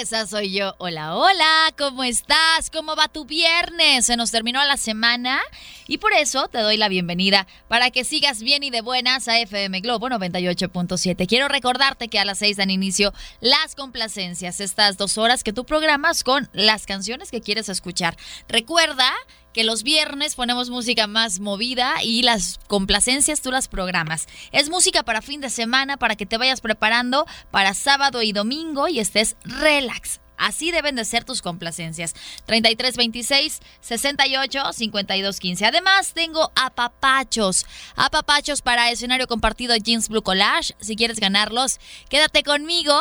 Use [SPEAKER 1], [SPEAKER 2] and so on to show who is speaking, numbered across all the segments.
[SPEAKER 1] esa soy yo. Hola, hola, ¿cómo estás? ¿Cómo va tu viernes? Se nos terminó la semana y por eso te doy la bienvenida para que sigas bien y de buenas a FM Globo 98.7. Quiero recordarte que a las 6 dan inicio las complacencias, estas dos horas que tú programas con las canciones que quieres escuchar. Recuerda que los viernes ponemos música más movida y las complacencias tú las programas. Es música para fin de semana, para que te vayas preparando para sábado y domingo y estés relax. Así deben de ser tus complacencias. 3326 68 52 15. Además, tengo apapachos. Apapachos para escenario compartido Jeans Blue Collage. Si quieres ganarlos, quédate conmigo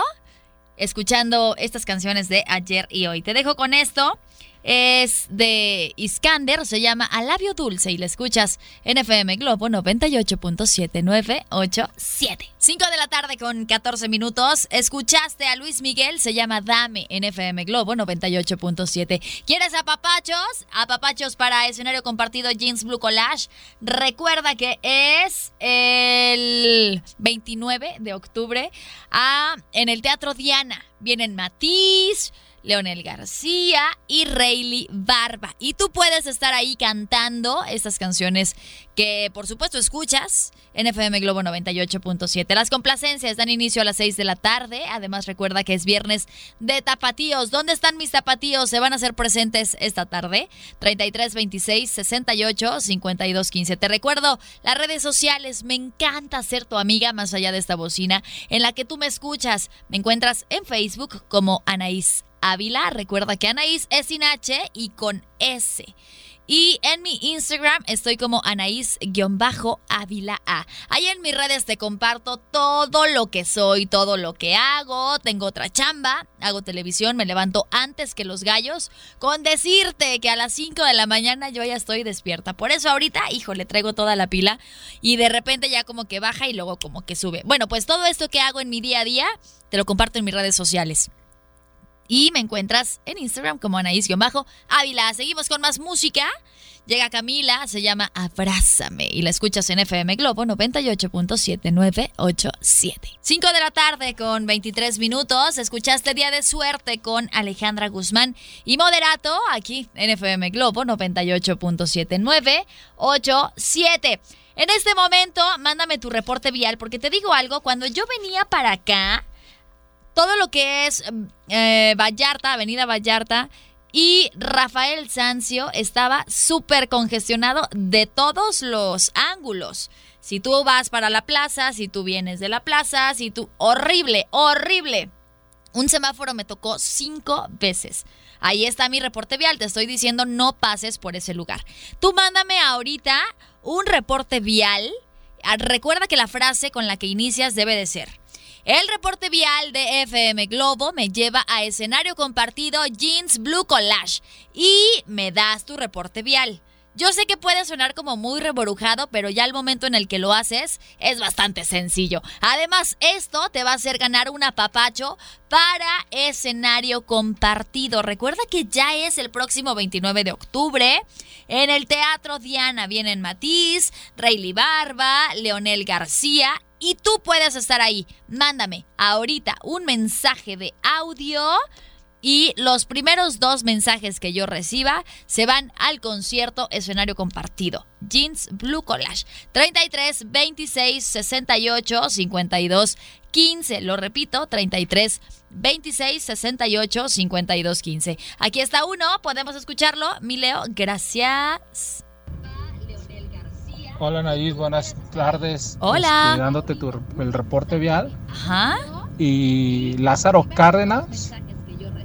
[SPEAKER 1] escuchando estas canciones de ayer y hoy. Te dejo con esto es de Iskander, se llama A Labio Dulce y la escuchas en FM Globo 98.7987. 5 de la tarde con 14 minutos. Escuchaste a Luis Miguel, se llama Dame en FM Globo 98.7. ¿Quieres apapachos? Apapachos para escenario compartido Jeans Blue Collage. Recuerda que es el 29 de octubre ah, en el Teatro Diana. Vienen Matiz. Leonel García y Rayleigh Barba. Y tú puedes estar ahí cantando estas canciones que por supuesto escuchas en FM Globo 98.7. Las complacencias dan inicio a las 6 de la tarde. Además recuerda que es viernes de tapatíos. ¿Dónde están mis tapatíos? Se van a hacer presentes esta tarde. 33 26 68 52 15. Te recuerdo las redes sociales. Me encanta ser tu amiga más allá de esta bocina en la que tú me escuchas. Me encuentras en Facebook como Anaís Ávila. Recuerda que Anaís es sin H y con S. Y en mi Instagram estoy como Anaís-Ávila A. Ahí en mis redes te comparto todo lo que soy, todo lo que hago. Tengo otra chamba, hago televisión, me levanto antes que los gallos. Con decirte que a las 5 de la mañana yo ya estoy despierta. Por eso ahorita, hijo, le traigo toda la pila y de repente ya como que baja y luego como que sube. Bueno, pues todo esto que hago en mi día a día te lo comparto en mis redes sociales. Y me encuentras en Instagram como Anaís-Ávila. Seguimos con más música. Llega Camila, se llama Abrázame y la escuchas en FM Globo 98.7987. 5 de la tarde con 23 minutos. Escuchaste Día de Suerte con Alejandra Guzmán y Moderato aquí en FM Globo 98.7987. En este momento, mándame tu reporte vial porque te digo algo, cuando yo venía para acá, todo lo que es eh, Vallarta, Avenida Vallarta y Rafael Sancio estaba súper congestionado de todos los ángulos. Si tú vas para la plaza, si tú vienes de la plaza, si tú... Horrible, horrible. Un semáforo me tocó cinco veces. Ahí está mi reporte vial. Te estoy diciendo no pases por ese lugar. Tú mándame ahorita un reporte vial. Ah, recuerda que la frase con la que inicias debe de ser. El reporte vial de FM Globo me lleva a escenario compartido Jeans Blue Collage y me das tu reporte vial. Yo sé que puede sonar como muy reborujado, pero ya el momento en el que lo haces es bastante sencillo. Además, esto te va a hacer ganar un apapacho para escenario compartido. Recuerda que ya es el próximo 29 de octubre. En el Teatro Diana vienen Matiz, Rayleigh Barba, Leonel García y tú puedes estar ahí. Mándame ahorita un mensaje de audio y los primeros dos mensajes que yo reciba se van al concierto escenario compartido. Jeans Blue Collage 33 26 68 52 15. Lo repito, 33 26 68 52 15. Aquí está uno, podemos escucharlo. Mi Leo, gracias.
[SPEAKER 2] Hola Naís, buenas tardes.
[SPEAKER 1] Hola.
[SPEAKER 2] Este, dándote tu, el reporte vial.
[SPEAKER 1] Ajá.
[SPEAKER 2] Y Lázaro Cárdenas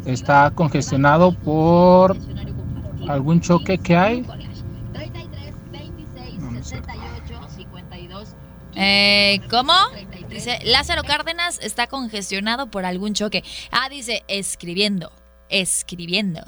[SPEAKER 2] está congestionado por algún choque que hay.
[SPEAKER 1] Eh, ¿Cómo? Dice, Lázaro Cárdenas está congestionado por algún choque. Ah, dice, escribiendo, escribiendo.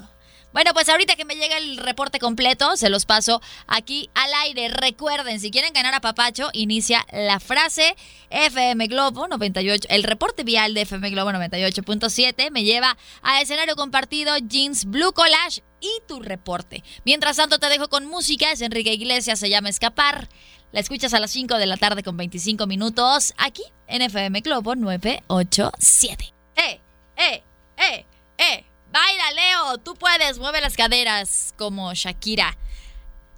[SPEAKER 1] Bueno, pues ahorita que me llega el reporte completo, se los paso aquí al aire. Recuerden, si quieren ganar a Papacho, inicia la frase FM Globo 98. El reporte vial de FM Globo 98.7 me lleva a escenario compartido Jeans Blue Collage y tu reporte. Mientras tanto, te dejo con música. Es Enrique Iglesias, se llama Escapar. La escuchas a las 5 de la tarde con 25 minutos aquí en FM Globo 987. ¡Eh! ¡Eh! ¡Eh! Tú puedes, mueve las caderas como Shakira.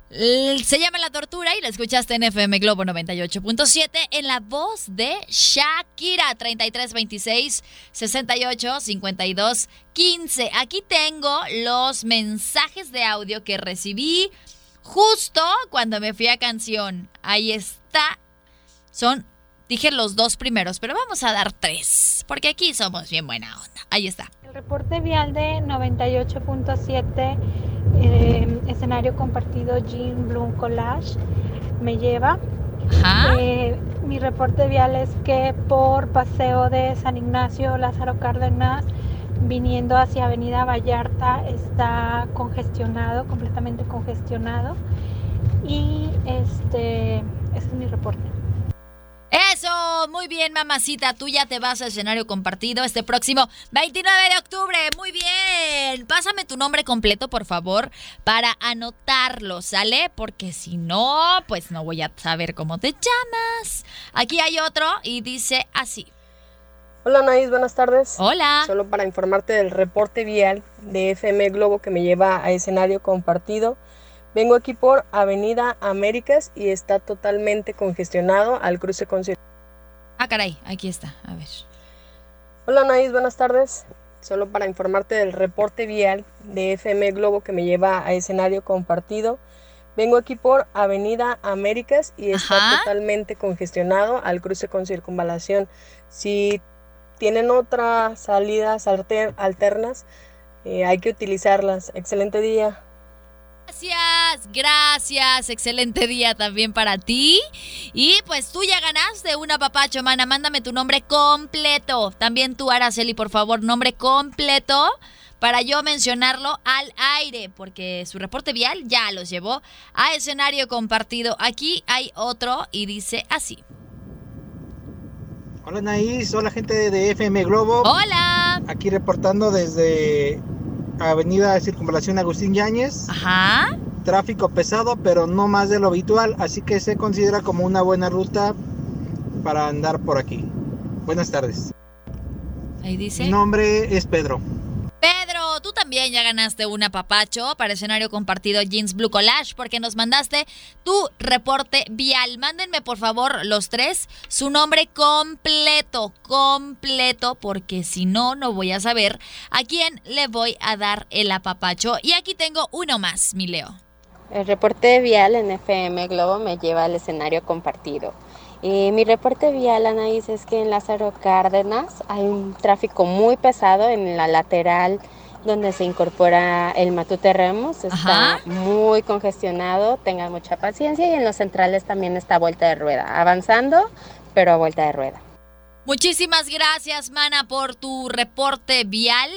[SPEAKER 1] Se llama La Tortura y la escuchaste en FM Globo 98.7 en la voz de Shakira 3326 68 52 15. Aquí tengo los mensajes de audio que recibí justo cuando me fui a canción. Ahí está. Son, dije los dos primeros, pero vamos a dar tres, porque aquí somos bien buena onda. Ahí está.
[SPEAKER 3] El reporte vial de 98.7 eh, escenario compartido Jean Bloom Collage me lleva. Eh, mi reporte vial es que por paseo de San Ignacio Lázaro Cárdenas viniendo hacia Avenida Vallarta está congestionado, completamente congestionado. Y este, este es mi reporte.
[SPEAKER 1] Eso, muy bien, mamacita. Tú ya te vas al escenario compartido este próximo 29 de octubre. Muy bien. Pásame tu nombre completo, por favor, para anotarlo, ¿sale? Porque si no, pues no voy a saber cómo te llamas. Aquí hay otro y dice así.
[SPEAKER 4] Hola Anaís, buenas tardes.
[SPEAKER 1] Hola.
[SPEAKER 4] Solo para informarte del reporte vial de FM Globo que me lleva a escenario compartido. Vengo aquí por Avenida Américas y está totalmente congestionado al cruce con...
[SPEAKER 1] Ah, caray, aquí está, a ver.
[SPEAKER 4] Hola Anaís, buenas tardes. Solo para informarte del reporte vial de FM Globo que me lleva a escenario compartido. Vengo aquí por Avenida Américas y está totalmente congestionado al cruce con circunvalación. Si tienen otras salidas alternas, eh, hay que utilizarlas. Excelente día.
[SPEAKER 1] Gracias, gracias. Excelente día también para ti. Y pues tú ya ganaste una papacho, mana. Mándame tu nombre completo. También tú, Araceli, por favor, nombre completo para yo mencionarlo al aire, porque su reporte vial ya los llevó a escenario compartido. Aquí hay otro y dice así.
[SPEAKER 5] Hola Naís, hola gente de FM Globo.
[SPEAKER 1] Hola.
[SPEAKER 5] Aquí reportando desde Avenida Circunvalación Agustín Yáñez.
[SPEAKER 1] Ajá.
[SPEAKER 5] Tráfico pesado, pero no más de lo habitual, así que se considera como una buena ruta para andar por aquí. Buenas tardes.
[SPEAKER 1] Ahí dice.
[SPEAKER 5] Mi nombre es Pedro.
[SPEAKER 1] Pedro, tú también ya ganaste una papacho para escenario compartido Jeans Blue Collage porque nos mandaste tu reporte vial. Mándenme por favor los tres su nombre completo, completo, porque si no, no voy a saber a quién le voy a dar el apapacho. Y aquí tengo uno más, mi Leo.
[SPEAKER 6] El reporte vial en FM Globo me lleva al escenario compartido. Y mi reporte vial, Anaís, es que en Lázaro Cárdenas hay un tráfico muy pesado en la lateral donde se incorpora el Matute Remos. Está muy congestionado, tengan mucha paciencia y en los centrales también está vuelta de rueda, avanzando, pero a vuelta de rueda.
[SPEAKER 1] Muchísimas gracias, Mana, por tu reporte vial.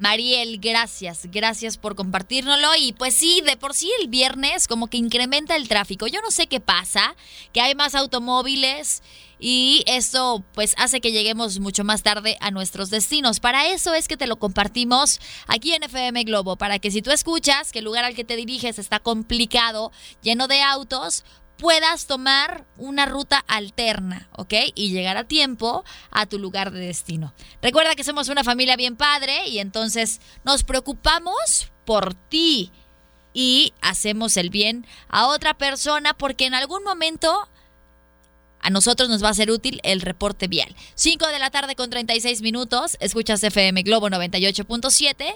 [SPEAKER 1] Mariel, gracias, gracias por compartirnoslo. Y pues sí, de por sí el viernes como que incrementa el tráfico. Yo no sé qué pasa, que hay más automóviles y eso pues hace que lleguemos mucho más tarde a nuestros destinos. Para eso es que te lo compartimos aquí en FM Globo, para que si tú escuchas que el lugar al que te diriges está complicado, lleno de autos, puedas tomar una ruta alterna, ¿ok? Y llegar a tiempo a tu lugar de destino. Recuerda que somos una familia bien padre y entonces nos preocupamos por ti y hacemos el bien a otra persona porque en algún momento a nosotros nos va a ser útil el reporte vial. 5 de la tarde con 36 minutos, escuchas FM Globo 98.7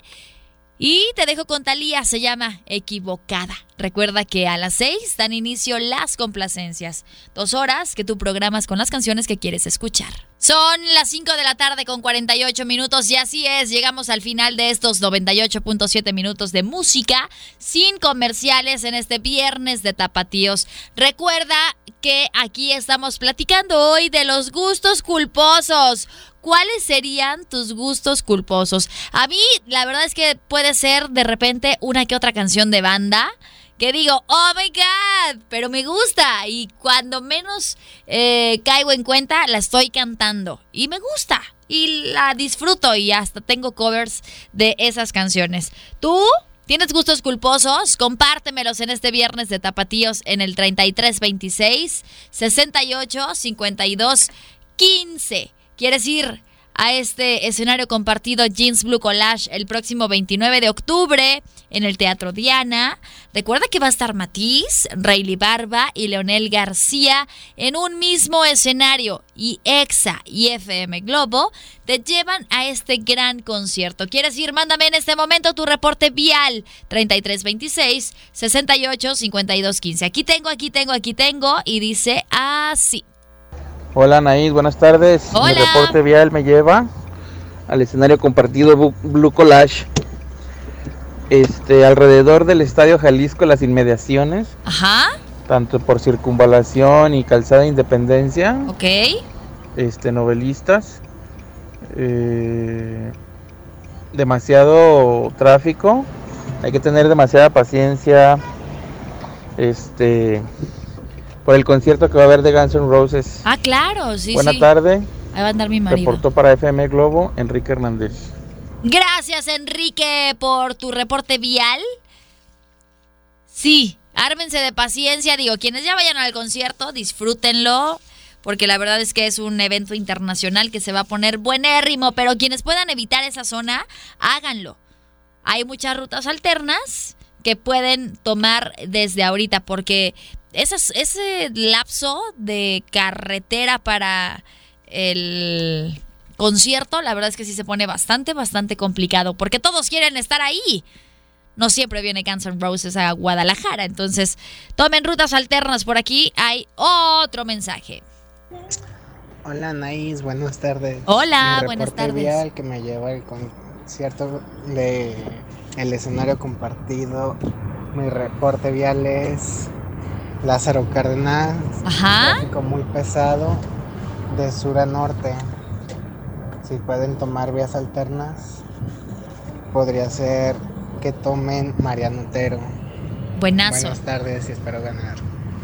[SPEAKER 1] y te dejo con Talía, se llama Equivocada. Recuerda que a las 6 dan inicio las complacencias. Dos horas que tú programas con las canciones que quieres escuchar. Son las 5 de la tarde con 48 minutos y así es, llegamos al final de estos 98.7 minutos de música sin comerciales en este viernes de tapatíos. Recuerda que aquí estamos platicando hoy de los gustos culposos. ¿Cuáles serían tus gustos culposos? A mí, la verdad es que puede ser de repente una que otra canción de banda que digo, oh my god, pero me gusta. Y cuando menos eh, caigo en cuenta, la estoy cantando. Y me gusta. Y la disfruto y hasta tengo covers de esas canciones. ¿Tú? ¿Tienes gustos culposos? Compártemelos en este viernes de Tapatíos en el 3326 68 52 15. ¿Quieres ir a este escenario compartido Jeans Blue Collage el próximo 29 de octubre en el Teatro Diana. Recuerda que va a estar Matiz, Rayleigh Barba y Leonel García en un mismo escenario y EXA y FM Globo te llevan a este gran concierto. ¿Quieres ir? Mándame en este momento tu reporte vial 3326 68 52 15. Aquí tengo, aquí tengo, aquí tengo y dice así.
[SPEAKER 7] Hola Anaís, buenas tardes.
[SPEAKER 1] Hola.
[SPEAKER 7] Mi reporte vial me lleva al escenario compartido Blue Collage. Este, alrededor del Estadio Jalisco, las inmediaciones,
[SPEAKER 1] Ajá,
[SPEAKER 7] tanto por circunvalación y calzada Independencia,
[SPEAKER 1] ok.
[SPEAKER 7] este, novelistas, eh, demasiado tráfico, hay que tener demasiada paciencia, este, por el concierto que va a haber de Guns N' Roses.
[SPEAKER 1] Ah, claro, sí,
[SPEAKER 7] Buena
[SPEAKER 1] sí.
[SPEAKER 7] tarde.
[SPEAKER 1] Ahí va a andar mi marido.
[SPEAKER 7] Reportó para FM Globo Enrique Hernández.
[SPEAKER 1] Gracias, Enrique, por tu reporte vial. Sí, ármense de paciencia. Digo, quienes ya vayan al concierto, disfrútenlo. Porque la verdad es que es un evento internacional que se va a poner buenérrimo. Pero quienes puedan evitar esa zona, háganlo. Hay muchas rutas alternas que pueden tomar desde ahorita. Porque esas- ese lapso de carretera para el concierto, la verdad es que sí se pone bastante, bastante complicado, porque todos quieren estar ahí. No siempre viene Guns N' Roses a Guadalajara, entonces tomen rutas alternas por aquí. Hay otro mensaje.
[SPEAKER 8] Hola Anaís, buenas tardes.
[SPEAKER 1] Hola,
[SPEAKER 8] Mi
[SPEAKER 1] buenas tardes.
[SPEAKER 8] vial que me lleva al concierto de el escenario compartido. Mi reporte vial es Lázaro Cárdenas.
[SPEAKER 1] Ajá.
[SPEAKER 8] Tráfico muy pesado de sur a norte. Si pueden tomar vías alternas, podría ser que tomen Mariano Otero.
[SPEAKER 1] Buenazo.
[SPEAKER 8] Buenas tardes y espero ganar.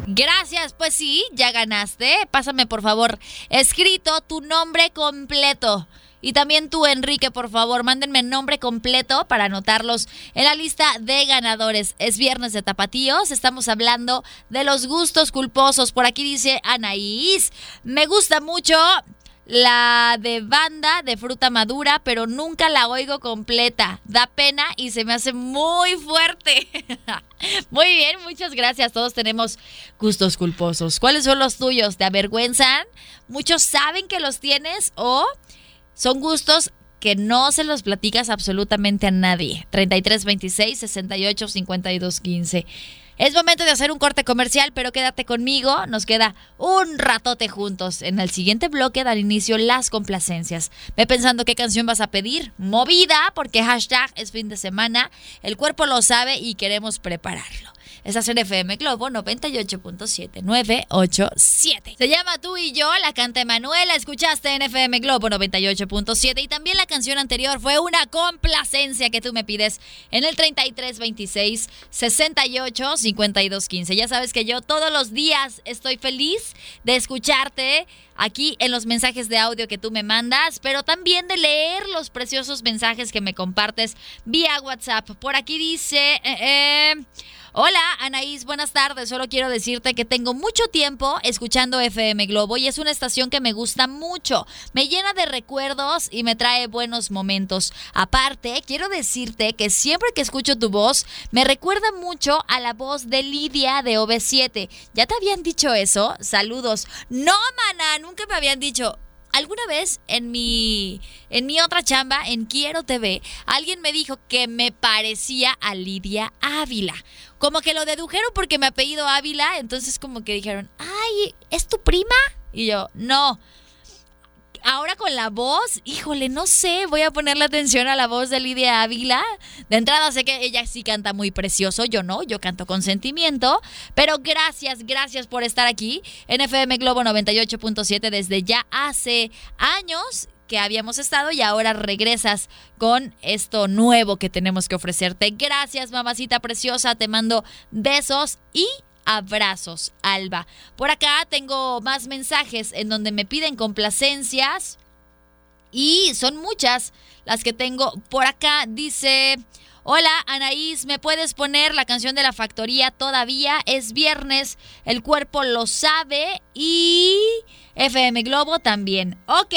[SPEAKER 1] Gracias, pues sí, ya ganaste. Pásame por favor escrito tu nombre completo. Y también tú, Enrique, por favor, mándenme nombre completo para anotarlos en la lista de ganadores. Es viernes de tapatíos, estamos hablando de los gustos culposos. Por aquí dice Anaís, me gusta mucho la de banda de fruta madura, pero nunca la oigo completa. Da pena y se me hace muy fuerte. muy bien, muchas gracias. Todos tenemos gustos culposos. ¿Cuáles son los tuyos? ¿Te avergüenzan? ¿Muchos saben que los tienes o son gustos que no se los platicas absolutamente a nadie? 33 26 68 52 15. Es momento de hacer un corte comercial, pero quédate conmigo. Nos queda un ratote juntos. En el siguiente bloque dan inicio las complacencias. Ve pensando qué canción vas a pedir. Movida, porque hashtag es fin de semana. El cuerpo lo sabe y queremos prepararlo. Estás en FM Globo 98.7 987. Se llama Tú y yo, la canta Emanuela. Escuchaste en FM Globo 98.7 y también la canción anterior fue una complacencia que tú me pides en el 3326 68 52 15. Ya sabes que yo todos los días estoy feliz de escucharte aquí en los mensajes de audio que tú me mandas, pero también de leer los preciosos mensajes que me compartes vía WhatsApp. Por aquí dice... eh, eh, Hola Anaís, buenas tardes. Solo quiero decirte que tengo mucho tiempo escuchando FM Globo y es una estación que me gusta mucho. Me llena de recuerdos y me trae buenos momentos. Aparte, quiero decirte que siempre que escucho tu voz, me recuerda mucho a la voz de Lidia de OV7. ¿Ya te habían dicho eso? Saludos. No, mana, nunca me habían dicho. Alguna vez en mi en mi otra chamba en Quiero TV, alguien me dijo que me parecía a Lidia Ávila. Como que lo dedujeron porque me apellido Ávila, entonces como que dijeron, "Ay, ¿es tu prima?" Y yo, "No." Ahora con la voz, híjole, no sé, voy a ponerle atención a la voz de Lidia Ávila. De entrada sé que ella sí canta muy precioso, yo no, yo canto con sentimiento. Pero gracias, gracias por estar aquí en FM Globo 98.7 desde ya hace años que habíamos estado y ahora regresas con esto nuevo que tenemos que ofrecerte. Gracias, mamacita preciosa, te mando besos y abrazos, Alba. Por acá tengo más mensajes en donde me piden complacencias y son muchas las que tengo. Por acá dice... Hola Anaís, ¿me puedes poner la canción de la factoría todavía? Es viernes, el cuerpo lo sabe y FM Globo también. Ok,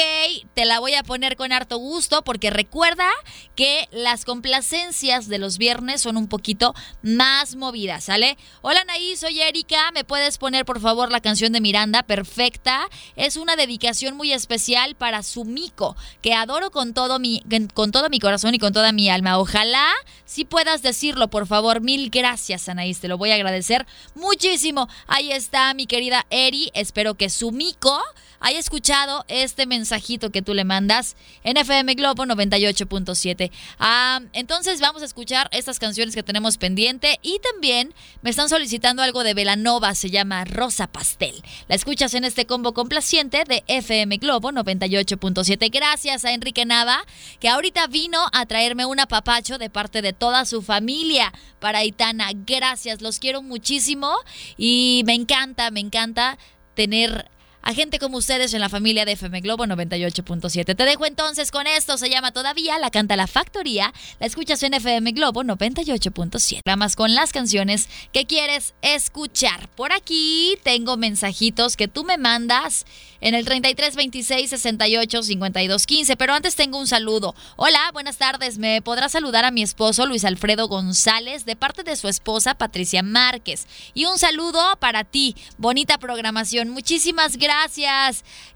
[SPEAKER 1] te la voy a poner con harto gusto porque recuerda que las complacencias de los viernes son un poquito más movidas, ¿sale? Hola Anaí, soy Erika, ¿me puedes poner por favor la canción de Miranda? Perfecta. Es una dedicación muy especial para Sumiko, que adoro con todo mi, con todo mi corazón y con toda mi alma. Ojalá si puedas decirlo, por favor. Mil gracias, Anaís, te lo voy a agradecer muchísimo. Ahí está mi querida Eri, espero que Sumiko haya escuchado este mensajito que tú le mandas en FM Globo 98.7. Ah, entonces vamos a escuchar estas canciones que tenemos pendiente y también me están solicitando algo de Velanova, se llama Rosa Pastel. La escuchas en este combo complaciente de FM Globo 98.7. Gracias a Enrique Nava, que ahorita vino a traerme un apapacho de parte de toda su familia para Itana. Gracias, los quiero muchísimo y me encanta, me encanta tener a gente como ustedes en la familia de FM Globo 98.7. Te dejo entonces con esto, se llama Todavía, la canta La Factoría, la escuchas en FM Globo 98.7. Más con las canciones que quieres escuchar. Por aquí tengo mensajitos que tú me mandas en el 33 26 68 52 15. Pero antes tengo un saludo. Hola, buenas tardes. ¿Me podrá saludar a mi esposo Luis Alfredo González de parte de su esposa Patricia Márquez? Y un saludo para ti. Bonita programación. Muchísimas gracias.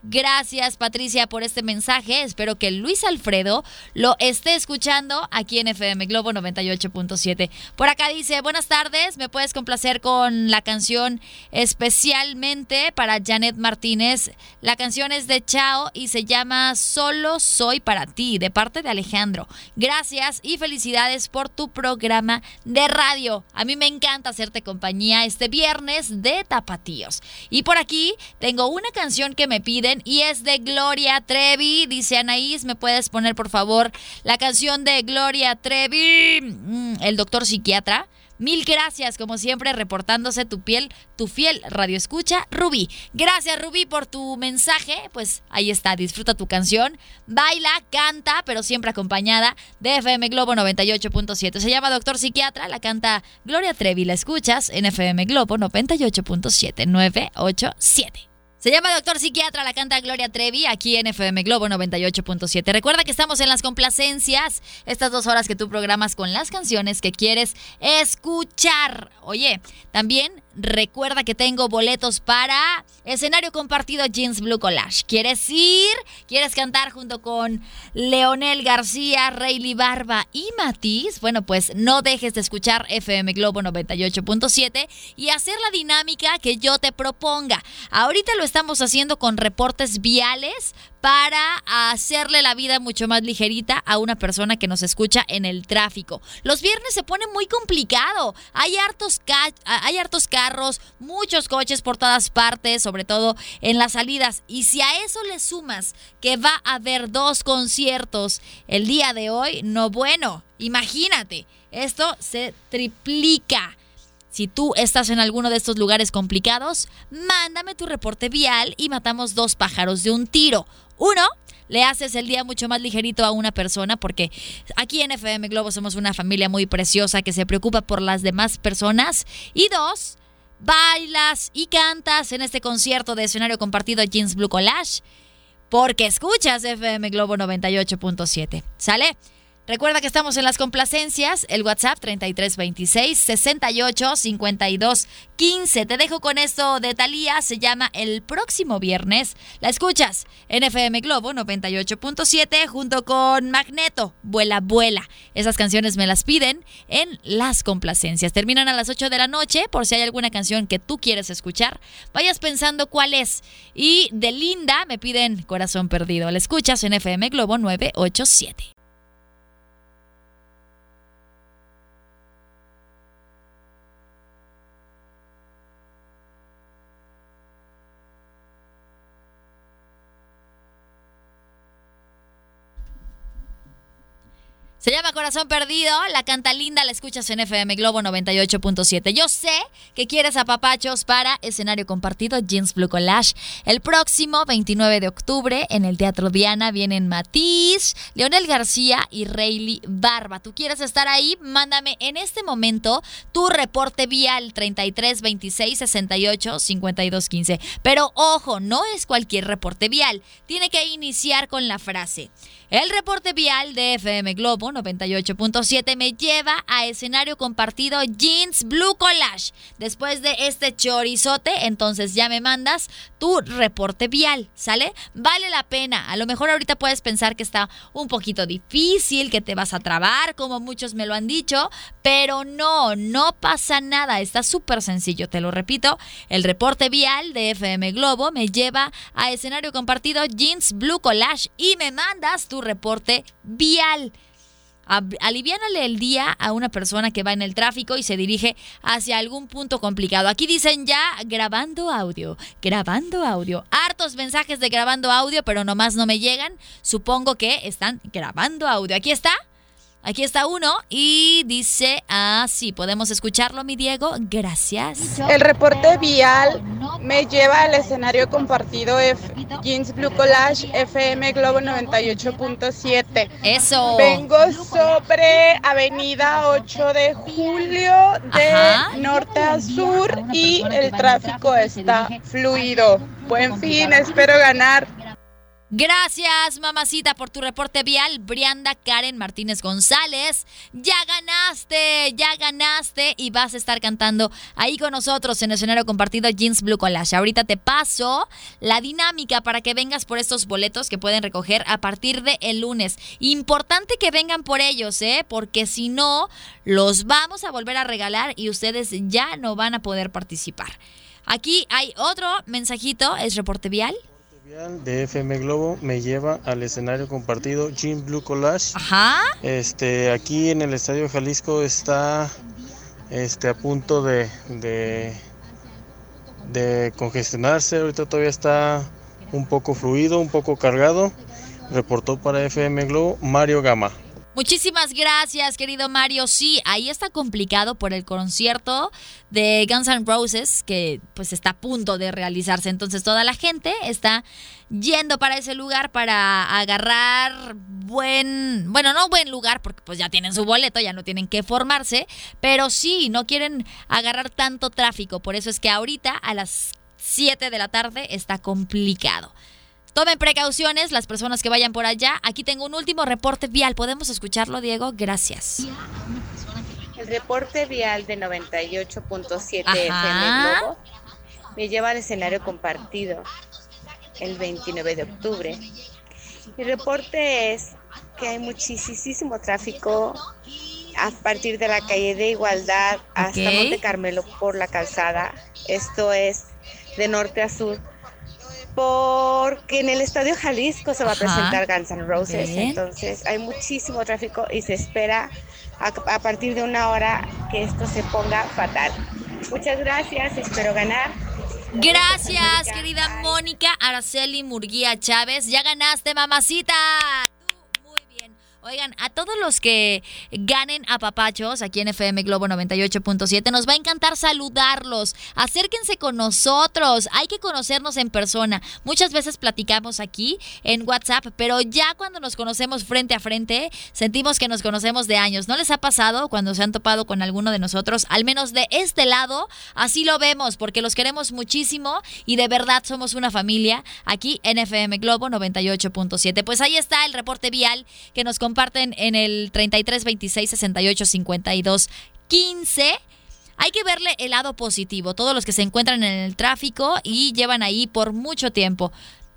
[SPEAKER 1] Gracias, Patricia, por este mensaje. Espero que Luis Alfredo lo esté escuchando aquí en FM Globo 98.7. Por acá dice, buenas tardes. ¿Me puedes complacer con la canción especialmente para Janet Martínez? La canción es de Chao y se llama Solo Soy para ti, de parte de Alejandro. Gracias y felicidades por tu programa de radio. A mí me encanta hacerte compañía este viernes de Tapatíos. Y por aquí tengo una canción que me piden y es de Gloria Trevi. Dice Anaís, ¿me puedes poner por favor la canción de Gloria Trevi? Mm, el doctor psiquiatra. Mil gracias, como siempre, reportándose tu piel, tu fiel radio escucha, Rubí. Gracias, Rubí, por tu mensaje. Pues ahí está, disfruta tu canción. Baila, canta, pero siempre acompañada de FM Globo 98.7. Se llama Doctor Psiquiatra, la canta Gloria Trevi. La escuchas en FM Globo 98.7, 987. Se llama Doctor Psiquiatra, la canta Gloria Trevi aquí en FM Globo 98.7. Recuerda que estamos en las complacencias, estas dos horas que tú programas con las canciones que quieres escuchar. Oye, también recuerda que tengo boletos para escenario compartido Jeans Blue Collage. ¿Quieres ir? ¿Quieres cantar junto con Leonel García, Rayleigh Barba y Matiz? Bueno, pues no dejes de escuchar FM Globo 98.7 y hacer la dinámica que yo te proponga. Ahorita lo estamos haciendo con reportes viales para hacerle la vida mucho más ligerita a una persona que nos escucha en el tráfico. Los viernes se pone muy complicado. Hay hartos, hay carros, muchos coches por todas partes, sobre todo en las salidas. Y si a eso le sumas que va a haber dos conciertos el día de hoy, no bueno, imagínate, esto se triplica. Si tú estás en alguno de estos lugares complicados, mándame tu reporte vial y matamos dos pájaros de un tiro. Uno, le haces el día mucho más ligerito a una persona porque aquí en FM Globo somos una familia muy preciosa que se preocupa por las demás personas. Y dos, bailas y cantas en este concierto de escenario compartido Jeans Blue Collage porque escuchas FM Globo 98.7. ¿Sale? Recuerda que estamos en las complacencias, el WhatsApp 3326 68 52 15. Te dejo con esto de Talía, se llama El próximo viernes. La escuchas en FM Globo 98.7 junto con Magneto, Vuela, Vuela. Esas canciones me las piden en las complacencias. Terminan a las 8 de la noche, por si hay alguna canción que tú quieres escuchar, vayas pensando cuál es. Y de Linda me piden Corazón Perdido. La escuchas en FM Globo 987. Se llama Corazón Perdido, la canta linda, la escuchas en FM Globo 98.7. Yo sé que quieres apapachos para escenario compartido Jeans Blue Collage. El próximo 29 de octubre en el Teatro Diana vienen Matiz, Leonel García y Rayleigh Barba. ¿Tú quieres estar ahí? Mándame en este momento tu reporte vial 33 26 68 52 15. Pero ojo, no es cualquier reporte vial. Tiene que iniciar con la frase. El reporte vial de FM Globo 98.7 me lleva a escenario compartido Jeans Blue Collage. Después de este chorizote, entonces ya me mandas tu reporte vial, ¿sale? Vale la pena. A lo mejor ahorita puedes pensar que está un poquito difícil, que te vas a trabar, como muchos me lo han dicho, pero no, no pasa nada. Está súper sencillo, te lo repito. El reporte vial de FM Globo me lleva a escenario compartido Jeans Blue Collage y me mandas tu reporte vial. Aliviánale el día a una persona que va en el tráfico y se dirige hacia algún punto complicado. Aquí dicen ya grabando audio, grabando audio. Hartos mensajes de grabando audio, pero nomás no me llegan. Supongo que están grabando audio. Aquí está. Aquí está uno y dice, ah, sí, podemos escucharlo, mi Diego. Gracias.
[SPEAKER 9] El reporte vial me lleva al escenario compartido F Jeans Blue Collage FM Globo 98.7.
[SPEAKER 1] Eso.
[SPEAKER 9] Vengo sobre Avenida 8 de Julio de norte a sur y el tráfico está fluido. Buen fin, espero ganar.
[SPEAKER 1] Gracias, mamacita, por tu reporte vial. Brianda Karen Martínez González. Ya ganaste, ya ganaste y vas a estar cantando ahí con nosotros en el escenario compartido Jeans Blue Collage. Ahorita te paso la dinámica para que vengas por estos boletos que pueden recoger a partir de el lunes. Importante que vengan por ellos, ¿eh? Porque si no, los vamos a volver a regalar y ustedes ya no van a poder participar. Aquí hay otro mensajito, es reporte vial
[SPEAKER 10] de FM Globo me lleva al escenario compartido Jim Blue Collage.
[SPEAKER 1] Ajá.
[SPEAKER 10] Este, aquí en el Estadio Jalisco está este, a punto de, de, de congestionarse. Ahorita todavía está un poco fluido, un poco cargado. Reportó para FM Globo Mario Gama.
[SPEAKER 1] Muchísimas gracias, querido Mario. Sí, ahí está complicado por el concierto de Guns N' Roses, que pues está a punto de realizarse. Entonces toda la gente está yendo para ese lugar para agarrar buen, bueno, no buen lugar, porque pues ya tienen su boleto, ya no tienen que formarse, pero sí, no quieren agarrar tanto tráfico. Por eso es que ahorita a las 7 de la tarde está complicado. Tomen precauciones las personas que vayan por allá. Aquí tengo un último reporte vial. ¿Podemos escucharlo, Diego? Gracias.
[SPEAKER 6] El reporte vial de 98.7 FM Globo me lleva al escenario compartido el 29 de octubre. Mi reporte es que hay muchísimo tráfico a partir de la calle de Igualdad hasta Monte Carmelo por la calzada. Esto es de norte a sur porque en el Estadio Jalisco se va a presentar Guns N' Roses, entonces hay muchísimo tráfico y se espera a, partir de una hora que esto se ponga fatal. Muchas gracias, espero ganar.
[SPEAKER 1] Gracias, querida Mónica Araceli Murguía Chávez. Ya ganaste, mamacita. Oigan, a todos los que ganen a papachos aquí en FM Globo 98.7, nos va a encantar saludarlos. Acérquense con nosotros. Hay que conocernos en persona. Muchas veces platicamos aquí en WhatsApp, pero ya cuando nos conocemos frente a frente, sentimos que nos conocemos de años. ¿No les ha pasado cuando se han topado con alguno de nosotros? Al menos de este lado, así lo vemos, porque los queremos muchísimo y de verdad somos una familia aquí en FM Globo 98.7. Pues ahí está el reporte vial que nos comparte comparten en el 33 26 68 52 15. Hay que verle el lado positivo. Todos los que se encuentran en el tráfico y llevan ahí por mucho tiempo.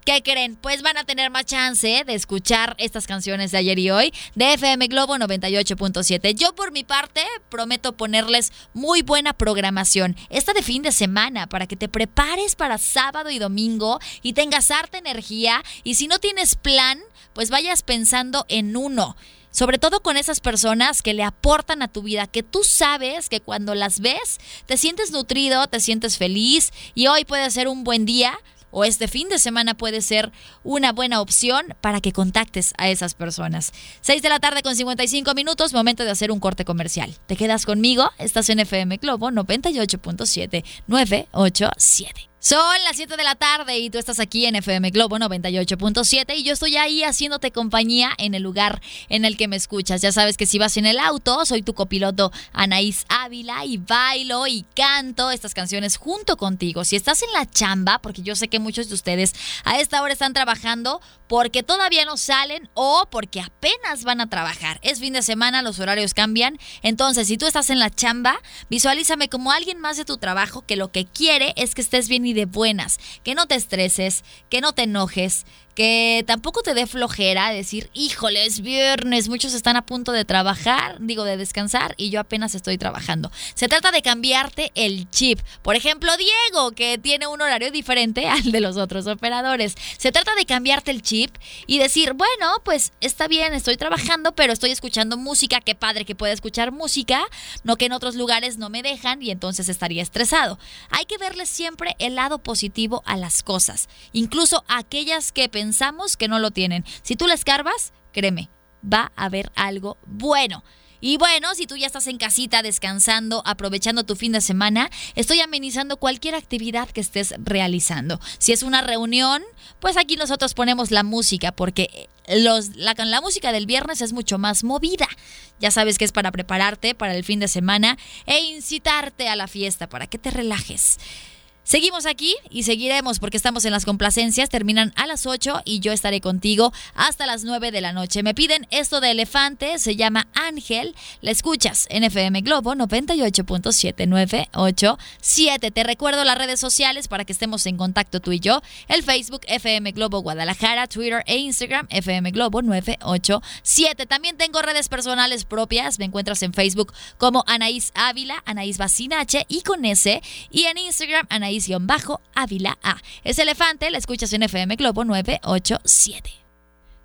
[SPEAKER 1] ¿Qué creen? Pues van a tener más chance de escuchar estas canciones de ayer y hoy de FM Globo 98.7. Yo por mi parte prometo ponerles muy buena programación. Esta de fin de semana para que te prepares para sábado y domingo y tengas harta energía y si no tienes plan, pues vayas pensando en uno sobre todo con esas personas que le aportan a tu vida, que tú sabes que cuando las ves te sientes nutrido, te sientes feliz y hoy puede ser un buen día o este fin de semana puede ser una buena opción para que contactes a esas personas. 6 de la tarde con 55 minutos, momento de hacer un corte comercial. ¿Te quedas conmigo? Estás en FM Globo 98.7 987. Son las 7 de la tarde y tú estás aquí en FM Globo 98.7 y yo estoy ahí haciéndote compañía en el lugar en el que me escuchas. Ya sabes que si vas en el auto, soy tu copiloto Anaís Ávila y bailo y canto estas canciones junto contigo. Si estás en la chamba, porque yo sé que muchos de ustedes a esta hora están trabajando porque todavía no salen o porque apenas van a trabajar. Es fin de semana, los horarios cambian. Entonces, si tú estás en la chamba, visualízame como alguien más de tu trabajo que lo que quiere es que estés bien de buenas, que no te estreses, que no te enojes, que tampoco te dé flojera decir, híjole, es viernes, muchos están a punto de trabajar, digo, de descansar y yo apenas estoy trabajando. Se trata de cambiarte el chip. Por ejemplo, Diego, que tiene un horario diferente al de los otros operadores. Se trata de cambiarte el chip y decir, bueno, pues está bien, estoy trabajando, pero estoy escuchando música, qué padre que pueda escuchar música, no que en otros lugares no me dejan y entonces estaría estresado. Hay que verle siempre el lado positivo a las cosas, incluso aquellas que pensamos que no lo tienen. Si tú la escarbas, créeme, va a haber algo bueno. Y bueno, si tú ya estás en casita descansando, aprovechando tu fin de semana, estoy amenizando cualquier actividad que estés realizando. Si es una reunión, pues aquí nosotros ponemos la música porque los, la, la música del viernes es mucho más movida. Ya sabes que es para prepararte para el fin de semana e incitarte a la fiesta para que te relajes. Seguimos aquí y seguiremos porque estamos en las complacencias. Terminan a las 8 y yo estaré contigo hasta las 9 de la noche. Me piden esto de elefante, se llama Ángel. La escuchas en FM Globo 98.7987. Te recuerdo las redes sociales para que estemos en contacto tú y yo. El Facebook FM Globo Guadalajara, Twitter e Instagram FM Globo 987. También tengo redes personales propias. Me encuentras en Facebook como Anaís Ávila, Anaís Bacinache y con S. Y en Instagram Anaís bajo Ávila A. Es Elefante, la escuchas en FM Globo 987.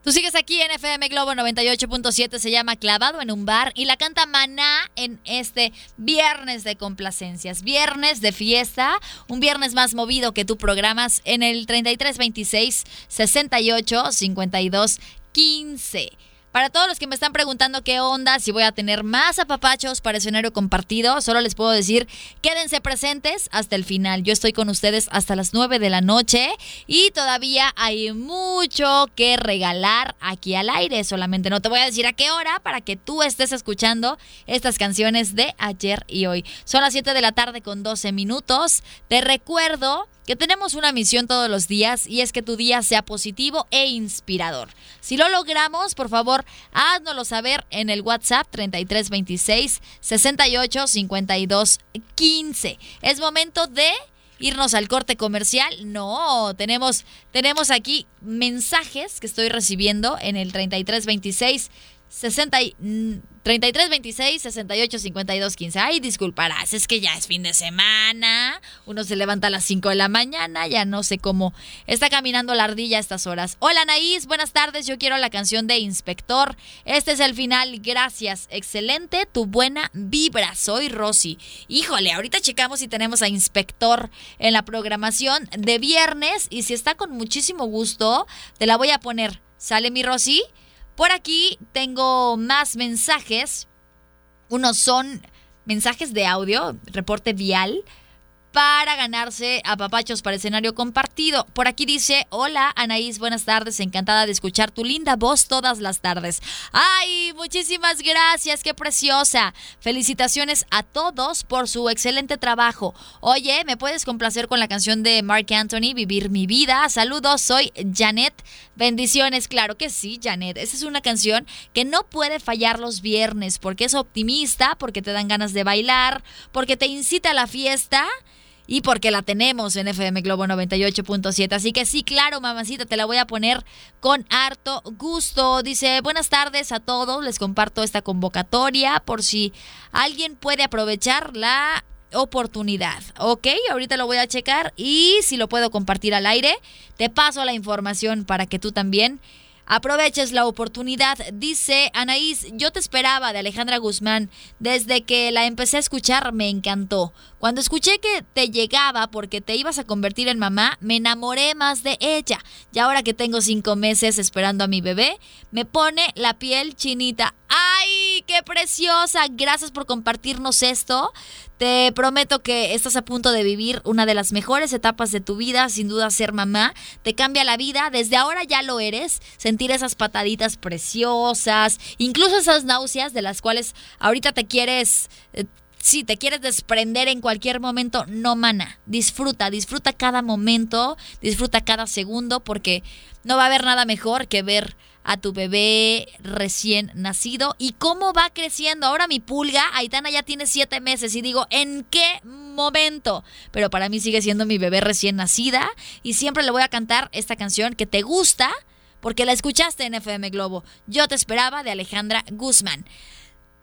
[SPEAKER 1] Tú sigues aquí en FM Globo 98.7, se llama Clavado en un bar y la canta Maná en este viernes de complacencias, viernes de fiesta, un viernes más movido que tú programas en el 3326 68 52 15. Para todos los que me están preguntando qué onda, si voy a tener más apapachos para escenario compartido, solo les puedo decir, quédense presentes hasta el final. Yo estoy con ustedes hasta las 9 de la noche y todavía hay mucho que regalar aquí al aire. Solamente no te voy a decir a qué hora para que tú estés escuchando estas canciones de ayer y hoy. Son las 7 de la tarde con 12 minutos. Te recuerdo que tenemos una misión todos los días y es que tu día sea positivo e inspirador. Si lo logramos, por favor, háznoslo saber en el WhatsApp 3326 68 52 15. Es momento de irnos al corte comercial. No, tenemos tenemos aquí mensajes que estoy recibiendo en el 3326 60 33 26 68 52 15. Ay, disculparás, es que ya es fin de semana. Uno se levanta a las 5 de la mañana, ya no sé cómo está caminando la ardilla a estas horas. Hola, Naís, buenas tardes. Yo quiero la canción de Inspector. Este es el final. Gracias. Excelente, tu buena vibra. Soy Rosy. Híjole, ahorita checamos si tenemos a Inspector en la programación de viernes y si está con muchísimo gusto, te la voy a poner. ¿Sale mi Rosy? Por aquí tengo más mensajes. Unos son mensajes de audio, reporte vial para ganarse a papachos para escenario compartido. Por aquí dice, hola Anaís, buenas tardes, encantada de escuchar tu linda voz todas las tardes. Ay, muchísimas gracias, qué preciosa. Felicitaciones a todos por su excelente trabajo. Oye, ¿me puedes complacer con la canción de Mark Anthony, Vivir mi vida? Saludos, soy Janet. Bendiciones, claro que sí, Janet. Esa es una canción que no puede fallar los viernes porque es optimista, porque te dan ganas de bailar, porque te incita a la fiesta y porque la tenemos en FM Globo 98.7. Así que sí, claro, mamacita, te la voy a poner con harto gusto. Dice, buenas tardes a todos, les comparto esta convocatoria por si alguien puede aprovechar la oportunidad. Ok, ahorita lo voy a checar y si lo puedo compartir al aire, te paso la información para que tú también aproveches la oportunidad. Dice Anaís, yo te esperaba de Alejandra Guzmán. Desde que la empecé a escuchar me encantó. Cuando escuché que te llegaba porque te ibas a convertir en mamá, me enamoré más de ella. Y ahora que tengo cinco meses esperando a mi bebé, me pone la piel chinita. ¡Ay, qué preciosa! Gracias por compartirnos esto. Te prometo que estás a punto de vivir una de las mejores etapas de tu vida, sin duda ser mamá. Te cambia la vida, desde ahora ya lo eres. Sentir esas pataditas preciosas, incluso esas náuseas de las cuales ahorita te quieres... Eh, si te quieres desprender en cualquier momento, no mana. Disfruta, disfruta cada momento, disfruta cada segundo, porque no va a haber nada mejor que ver a tu bebé recién nacido y cómo va creciendo. Ahora mi pulga, Aitana ya tiene siete meses y digo, ¿en qué momento? Pero para mí sigue siendo mi bebé recién nacida y siempre le voy a cantar esta canción que te gusta porque la escuchaste en FM Globo. Yo te esperaba de Alejandra Guzmán.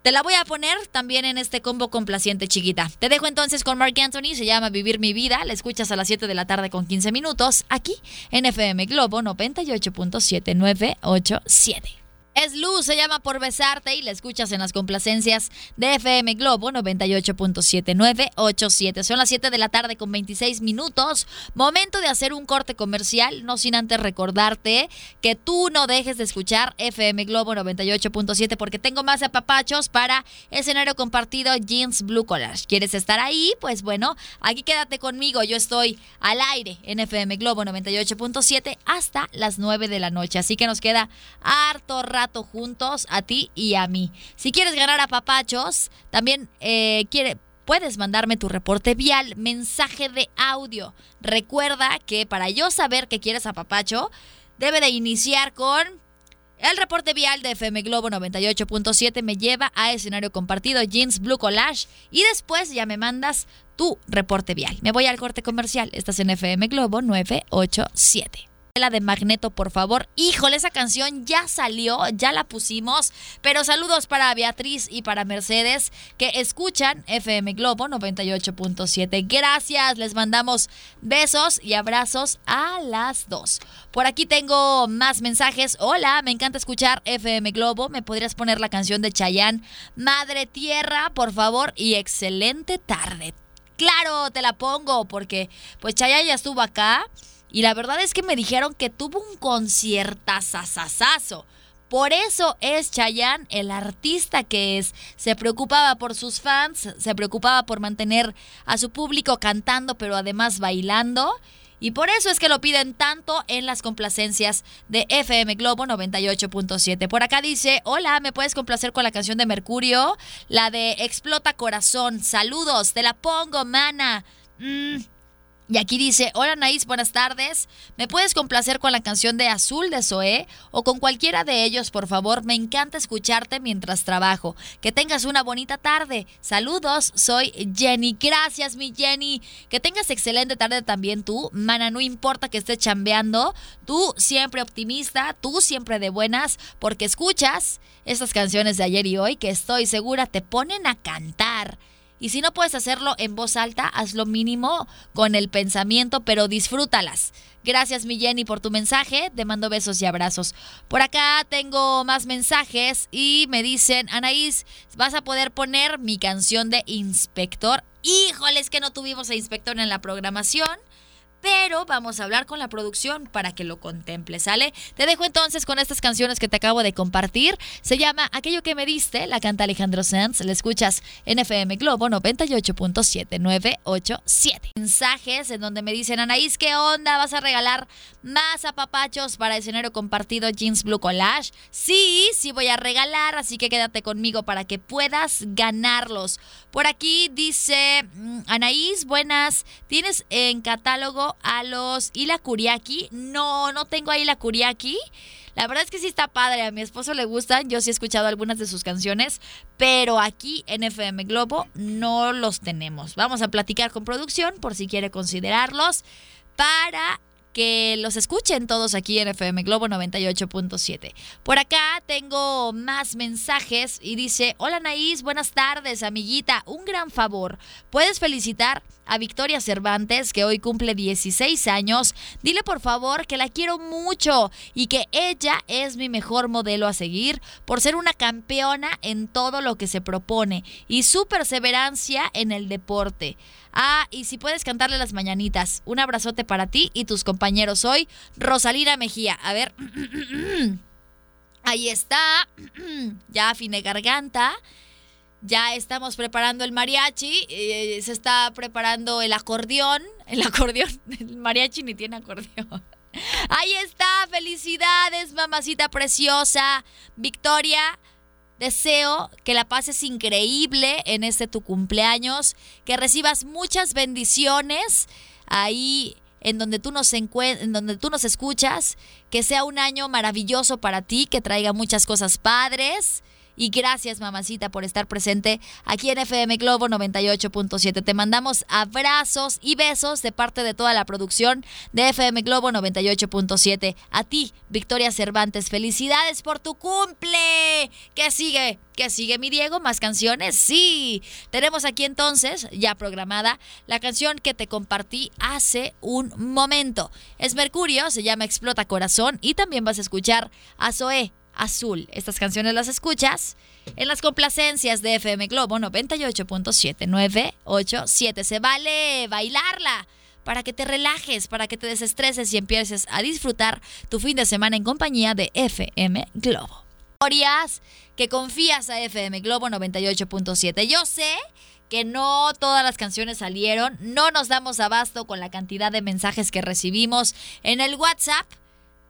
[SPEAKER 1] Te la voy a poner también en este combo complaciente, chiquita. Te dejo entonces con Mark Anthony, se llama Vivir mi vida. La escuchas a las 7 de la tarde con 15 minutos, aquí en FM Globo 98.7987. Es Luz, se llama Por Besarte y la escuchas en las complacencias de FM Globo 98.7987. Son las 7 de la tarde con 26 minutos. Momento de hacer un corte comercial, no sin antes recordarte que tú no dejes de escuchar FM Globo 98.7 porque tengo más apapachos para escenario compartido Jeans Blue Collage. ¿Quieres estar ahí? Pues bueno, aquí quédate conmigo. Yo estoy al aire en FM Globo 98.7 hasta las 9 de la noche. Así que nos queda harto rato juntos a ti y a mí. Si quieres ganar a papachos, también eh, puedes mandarme tu reporte vial, mensaje de audio. Recuerda que para yo saber que quieres a papacho, debe de iniciar con el reporte vial de FM Globo 98.7 me lleva a escenario compartido Jeans Blue Collage y después ya me mandas tu reporte vial. Me voy al corte comercial. Estás en FM Globo 987 la de Magneto, por favor. Híjole, esa canción ya salió, ya la pusimos. Pero saludos para Beatriz y para Mercedes que escuchan FM Globo 98.7. Gracias, les mandamos besos y abrazos a las dos. Por aquí tengo más mensajes. Hola, me encanta escuchar FM Globo. ¿Me podrías poner la canción de Chayanne, Madre Tierra, por favor? Y excelente tarde. Claro, te la pongo porque pues Chayanne ya estuvo acá y la verdad es que me dijeron que tuvo un conciertazazazazo. Por eso es Chayanne el artista que es. Se preocupaba por sus fans, se preocupaba por mantener a su público cantando, pero además bailando. Y por eso es que lo piden tanto en las complacencias de FM Globo 98.7. Por acá dice, hola, ¿me puedes complacer con la canción de Mercurio? La de Explota Corazón. Saludos, te la pongo, mana. Mm, y aquí dice, hola Naís, buenas tardes. ¿Me puedes complacer con la canción de Azul de Zoé o con cualquiera de ellos, por favor? Me encanta escucharte mientras trabajo. Que tengas una bonita tarde. Saludos, soy Jenny. Gracias, mi Jenny. Que tengas excelente tarde también tú. Mana, no importa que estés chambeando. Tú siempre optimista, tú siempre de buenas, porque escuchas estas canciones de ayer y hoy que estoy segura te ponen a cantar. Y si no puedes hacerlo en voz alta, haz lo mínimo con el pensamiento, pero disfrútalas. Gracias, mi Jenny, por tu mensaje. Te mando besos y abrazos. Por acá tengo más mensajes y me dicen, Anaís, ¿vas a poder poner mi canción de Inspector? Híjole, es que no tuvimos a Inspector en la programación pero vamos a hablar con la producción para que lo contemple, ¿sale? Te dejo entonces con estas canciones que te acabo de compartir. Se llama Aquello que me diste, la canta Alejandro Sanz, la escuchas en FM Globo 98.7987. Mensajes en donde me dicen, Anaís, ¿qué onda? ¿Vas a regalar más apapachos para escenario compartido Jeans Blue Collage? Sí, sí voy a regalar, así que quédate conmigo para que puedas ganarlos. Por aquí dice mm, Anaís, buenas, ¿tienes en catálogo a los Ila Kuriaki. No, no tengo a Ila Kuriaki. La verdad es que sí está padre, a mi esposo le gustan, yo sí he escuchado algunas de sus canciones, pero aquí en FM Globo no los tenemos. Vamos a platicar con producción por si quiere considerarlos para que los escuchen todos aquí en FM Globo 98.7. Por acá tengo más mensajes y dice, hola Naís, buenas tardes, amiguita, un gran favor. ¿Puedes felicitar a Victoria Cervantes, que hoy cumple 16 años? Dile por favor que la quiero mucho y que ella es mi mejor modelo a seguir por ser una campeona en todo lo que se propone y su perseverancia en el deporte. Ah, y si puedes cantarle las mañanitas. Un abrazote para ti y tus compañeros hoy. Rosalina Mejía. A ver. Ahí está. Ya afiné garganta. Ya estamos preparando el mariachi. Eh, se está preparando el acordeón. El acordeón. El mariachi ni tiene acordeón. Ahí está. Felicidades, mamacita preciosa. Victoria. Deseo que la pases increíble en este tu cumpleaños, que recibas muchas bendiciones ahí en donde tú nos en donde tú nos escuchas, que sea un año maravilloso para ti, que traiga muchas cosas padres y gracias, mamacita, por estar presente aquí en FM Globo 98.7. Te mandamos abrazos y besos de parte de toda la producción de FM Globo 98.7. A ti, Victoria Cervantes, felicidades por tu cumple. ¿Qué sigue? ¿Qué sigue, mi Diego? ¿Más canciones? Sí. Tenemos aquí entonces, ya programada, la canción que te compartí hace un momento. Es Mercurio, se llama Explota Corazón y también vas a escuchar a Zoé Azul. Estas canciones las escuchas en las complacencias de FM Globo 98.7 Se vale bailarla para que te relajes, para que te desestreses y empieces a disfrutar tu fin de semana en compañía de FM Globo. Que confías a FM Globo 98.7. Yo sé que no todas las canciones salieron, no nos damos abasto con la cantidad de mensajes que recibimos en el WhatsApp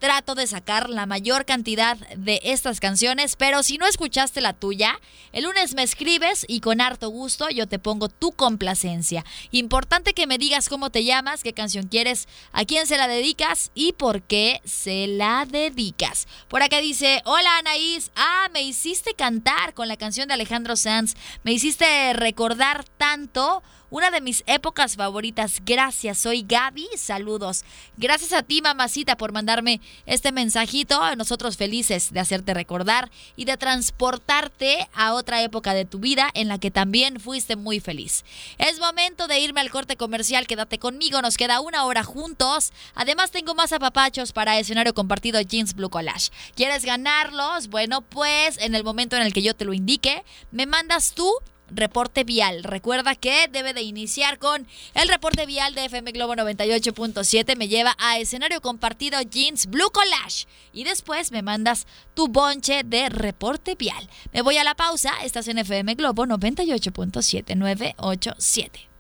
[SPEAKER 1] trato de sacar la mayor cantidad de estas canciones, pero si no escuchaste la tuya, el lunes me escribes y con harto gusto yo te pongo tu complacencia. Importante que me digas cómo te llamas, qué canción quieres, a quién se la dedicas y por qué se la dedicas. Por acá dice, hola Anaís, ah, me hiciste cantar con la canción de Alejandro Sanz, me hiciste recordar tanto una de mis épocas favoritas. Gracias, soy Gaby. Saludos. Gracias a ti, mamacita, por mandarme este mensajito. Nosotros felices de hacerte recordar y de transportarte a otra época de tu vida en la que también fuiste muy feliz. Es momento de irme al corte comercial. Quédate conmigo, nos queda una hora juntos. Además, tengo más apapachos para escenario compartido Jeans Blue Collage. ¿Quieres ganarlos? Bueno, pues en el momento en el que yo te lo indique, me mandas tú reporte vial. Recuerda que debe de iniciar con el reporte vial de FM Globo 98.7. Me lleva a escenario compartido Jeans Blue Collage. Y después me mandas tu bonche de reporte vial. Me voy a la pausa. Estás en FM Globo 98.7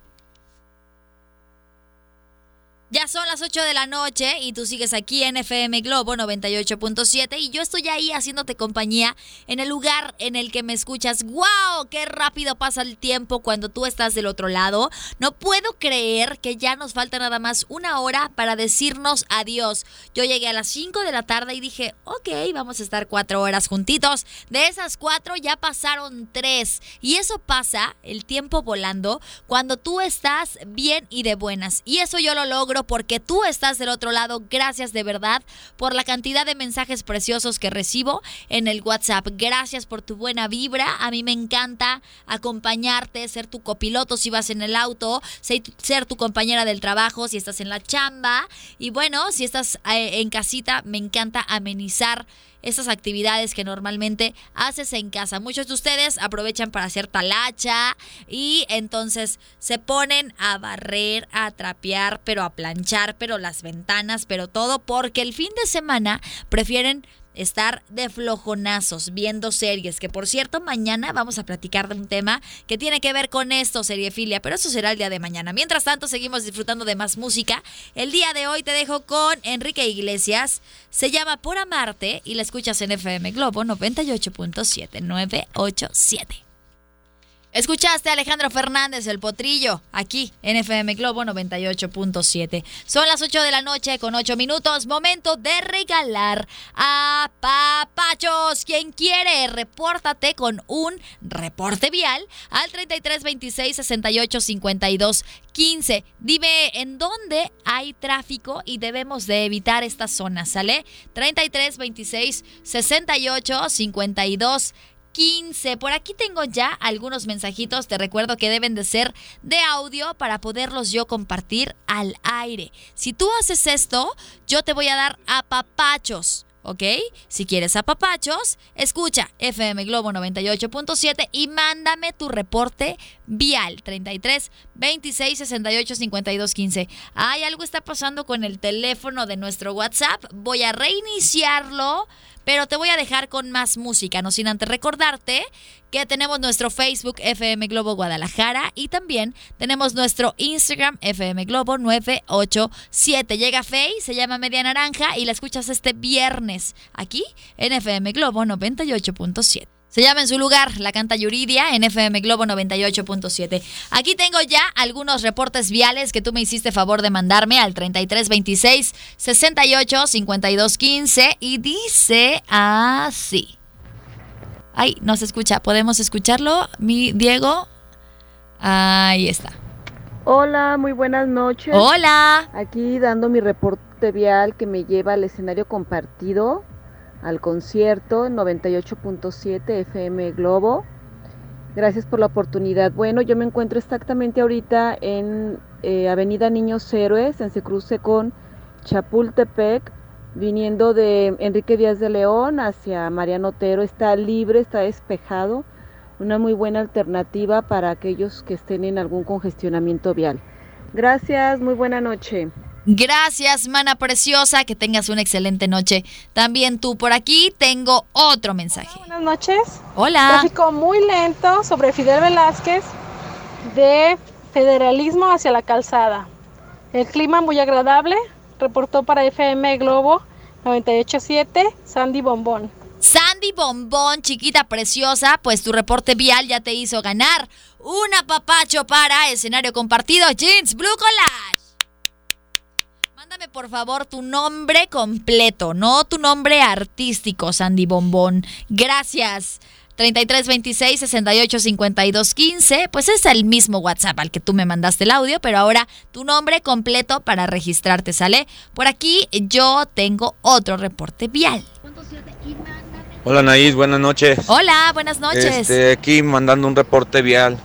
[SPEAKER 1] Ya son las 8 de la noche y tú sigues aquí en FM Globo 98.7 y yo estoy ahí haciéndote compañía en el lugar en el que me escuchas. ¡Wow! ¡Qué rápido pasa el tiempo cuando tú estás del otro lado! No puedo creer que ya nos falta nada más una hora para decirnos adiós. Yo llegué a las 5 de la tarde y dije, ok, vamos a estar cuatro horas juntitos. De esas cuatro ya pasaron tres. Y eso pasa, el tiempo volando, cuando tú estás bien y de buenas. Y eso yo lo logro porque tú estás del otro lado. Gracias de verdad por la cantidad de mensajes preciosos que recibo en el WhatsApp. Gracias por tu buena vibra. A mí me encanta acompañarte, ser tu copiloto si vas en el auto, ser tu compañera del trabajo si estás en la chamba. Y bueno, si estás eh, en casita, me encanta amenizar esas actividades que normalmente haces en casa. Muchos de ustedes aprovechan para hacer talacha y entonces se ponen a barrer, a trapear, pero a planchar, pero las ventanas, pero todo porque el fin de semana prefieren estar de flojonazos viendo series, que por cierto mañana vamos a platicar de un tema que tiene que ver con esto, seriefilia, pero eso será el día de mañana. Mientras tanto, seguimos disfrutando de más música. El día de hoy te dejo con Enrique Iglesias, se llama Por Amarte y la escuchas en FM Globo 98.7, 987. Escuchaste a Alejandro Fernández, el potrillo, aquí en FM Globo 98.7. Son las 8 de la noche con 8 minutos. Momento de regalar a papachos. Quien quiere, repórtate con un reporte vial al 33 26 68 52 15. Dime en dónde hay tráfico y debemos de evitar estas zonas, ¿sale? 33 26 68 52 15. 15. Por aquí tengo ya algunos mensajitos. Te recuerdo que deben de ser de audio para poderlos yo compartir al aire. Si tú haces esto, yo te voy a dar apapachos. ¿ok? Si quieres apapachos, escucha FM Globo 98.7 y mándame tu reporte vial 33 26 68 52 15. Ay, algo está pasando con el teléfono de nuestro WhatsApp. Voy a reiniciarlo pero te voy a dejar con más música, no sin antes recordarte que tenemos nuestro Facebook FM Globo Guadalajara y también tenemos nuestro Instagram FM Globo 987. Llega Fey, se llama Media Naranja y la escuchas este viernes aquí en FM Globo 98.7. Se llama en su lugar, la canta Yuridia en FM Globo 98.7. Aquí tengo ya algunos reportes viales que tú me hiciste favor de mandarme al 3326 68 52 15 y dice así. Ay, no se escucha. ¿Podemos escucharlo? Mi Diego. Ahí está.
[SPEAKER 11] Hola, muy buenas noches.
[SPEAKER 1] Hola.
[SPEAKER 11] Aquí dando mi reporte vial que me lleva al escenario compartido al concierto 98.7 FM Globo. Gracias por la oportunidad. Bueno, yo me encuentro exactamente ahorita en eh, Avenida Niños Héroes, en se cruce con Chapultepec, viniendo de Enrique Díaz de León hacia Mariano Otero. Está libre, está despejado. Una muy buena alternativa para aquellos que estén en algún congestionamiento vial. Gracias, muy buena noche.
[SPEAKER 1] Gracias, mana preciosa, que tengas una excelente noche. También tú por aquí tengo otro mensaje.
[SPEAKER 3] buenas noches.
[SPEAKER 1] Hola.
[SPEAKER 3] Tráfico muy lento sobre Fidel Velázquez de federalismo hacia la calzada. El clima muy agradable. Reportó para FM Globo 987 Sandy Bombón.
[SPEAKER 1] Sandy Bombón, chiquita preciosa, pues tu reporte vial ya te hizo ganar un apapacho para escenario compartido Jeans Blue Collage. Por favor tu nombre completo, no tu nombre artístico, Sandy Bombón. Gracias. 3326 68 52 15, pues es el mismo WhatsApp al que tú me mandaste el audio, pero ahora tu nombre completo para registrarte, ¿sale? Por aquí yo tengo otro reporte vial.
[SPEAKER 12] Hola Naís, buenas noches.
[SPEAKER 1] Hola, buenas noches.
[SPEAKER 12] Este, aquí mandando un reporte vial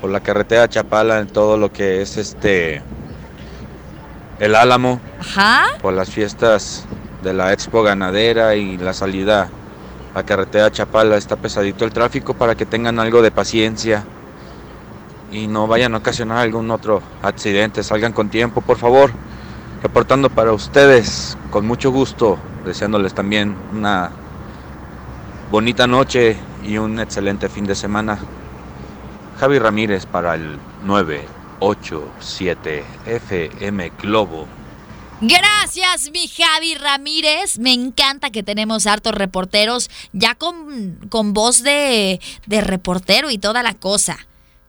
[SPEAKER 12] por la carretera Chapala en todo lo que es este el Álamo. Por las fiestas de la Expo Ganadera y la salida a carretera Chapala. Está pesadito el tráfico para que tengan algo de paciencia y no vayan a ocasionar algún otro accidente. Salgan con tiempo, por favor. Reportando para ustedes, con mucho gusto, deseándoles también una bonita noche y un excelente fin de semana. Javi Ramírez para el 9 87 FM Globo.
[SPEAKER 1] Gracias, mi Javi Ramírez. Me encanta que tenemos hartos reporteros ya con, con voz de, de reportero y toda la cosa.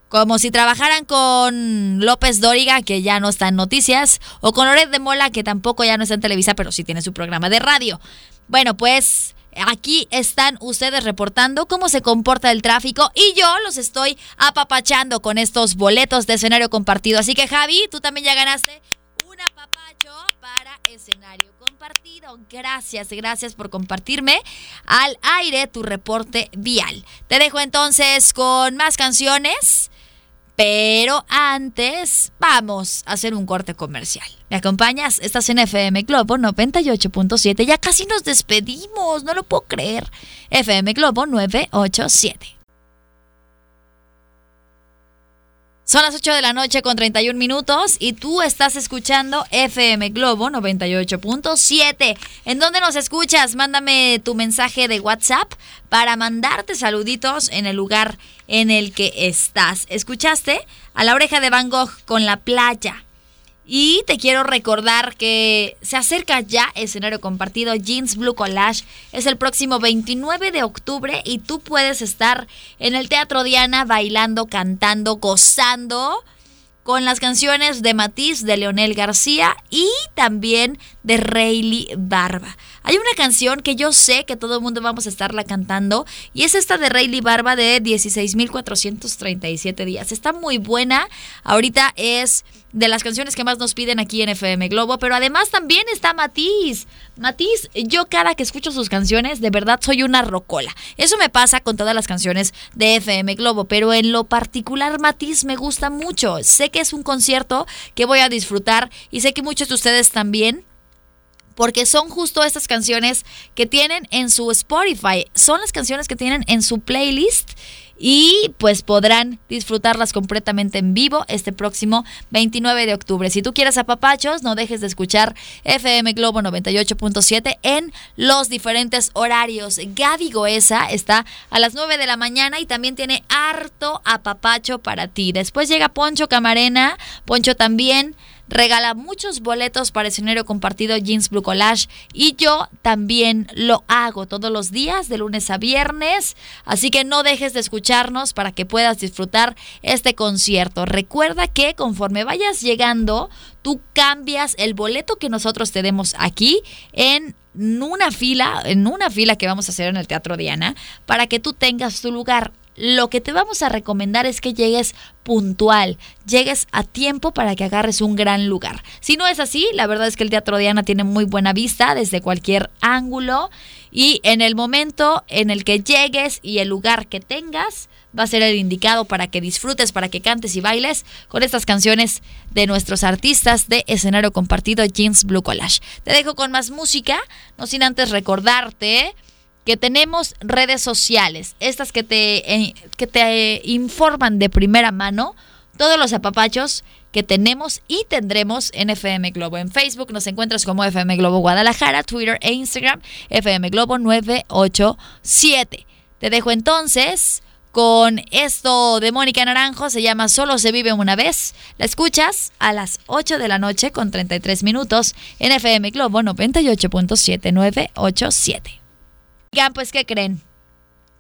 [SPEAKER 1] Como si trabajaran con López Dóriga, que ya no está en noticias, o con Loret de Mola, que tampoco ya no está en Televisa, pero sí tiene su programa de radio. Bueno, pues Aquí están ustedes reportando cómo se comporta el tráfico y yo los estoy apapachando con estos boletos de escenario compartido. Así que Javi, tú también ya ganaste un apapacho para escenario compartido. Gracias, gracias por compartirme al aire tu reporte vial. Te dejo entonces con más canciones. Pero antes, vamos a hacer un corte comercial. ¿Me acompañas? Estás en FM Globo 98.7. Ya casi nos despedimos, no lo puedo creer. FM Globo 987. Son las 8 de la noche con 31 minutos y tú estás escuchando FM Globo 98.7. ¿En dónde nos escuchas? Mándame tu mensaje de WhatsApp para mandarte saluditos en el lugar en el que estás. ¿Escuchaste? A la oreja de Van Gogh con la playa. Y te quiero recordar que se acerca ya escenario compartido Jeans Blue Collage. Es el próximo 29 de octubre y tú puedes estar en el Teatro Diana bailando, cantando, gozando con las canciones de Matiz, de Leonel García y también de Rayleigh Barba. Hay una canción que yo sé que todo el mundo vamos a estarla cantando y es esta de Rayleigh Barba de 16.437 días. Está muy buena. Ahorita es de las canciones que más nos piden aquí en FM Globo, pero además también está Matiz. Matiz, yo cada que escucho sus canciones, de verdad soy una rocola. Eso me pasa con todas las canciones de FM Globo, pero en lo particular Matiz me gusta mucho. Sé que es un concierto que voy a disfrutar y sé que muchos de ustedes también porque son justo estas canciones que tienen en su Spotify, son las canciones que tienen en su playlist y pues podrán disfrutarlas completamente en vivo este próximo 29 de octubre. Si tú quieres a papachos, no dejes de escuchar FM Globo 98.7 en los diferentes horarios. Gaby Goesa está a las 9 de la mañana y también tiene harto apapacho para ti. Después llega Poncho Camarena, Poncho también regala muchos boletos para escenario compartido Jeans Blue Collage y yo también lo hago todos los días de lunes a viernes, así que no dejes de escucharnos para que puedas disfrutar este concierto. Recuerda que conforme vayas llegando, tú cambias el boleto que nosotros te demos aquí en una fila, en una fila que vamos a hacer en el Teatro Diana, para que tú tengas tu lugar lo que te vamos a recomendar es que llegues puntual, llegues a tiempo para que agarres un gran lugar. Si no es así, la verdad es que el Teatro Diana tiene muy buena vista desde cualquier ángulo y en el momento en el que llegues y el lugar que tengas va a ser el indicado para que disfrutes, para que cantes y bailes con estas canciones de nuestros artistas de escenario compartido Jeans Blue Collage. Te dejo con más música, no sin antes recordarte que tenemos redes sociales, estas que te, eh, que te informan de primera mano todos los apapachos que tenemos y tendremos en FM Globo. En Facebook nos encuentras como FM Globo Guadalajara, Twitter e Instagram FM Globo 987. Te dejo entonces con esto de Mónica Naranjo, se llama Solo se vive una vez. La escuchas a las 8 de la noche con 33 minutos en FM Globo 98.7987. Oigan, pues, ¿qué creen?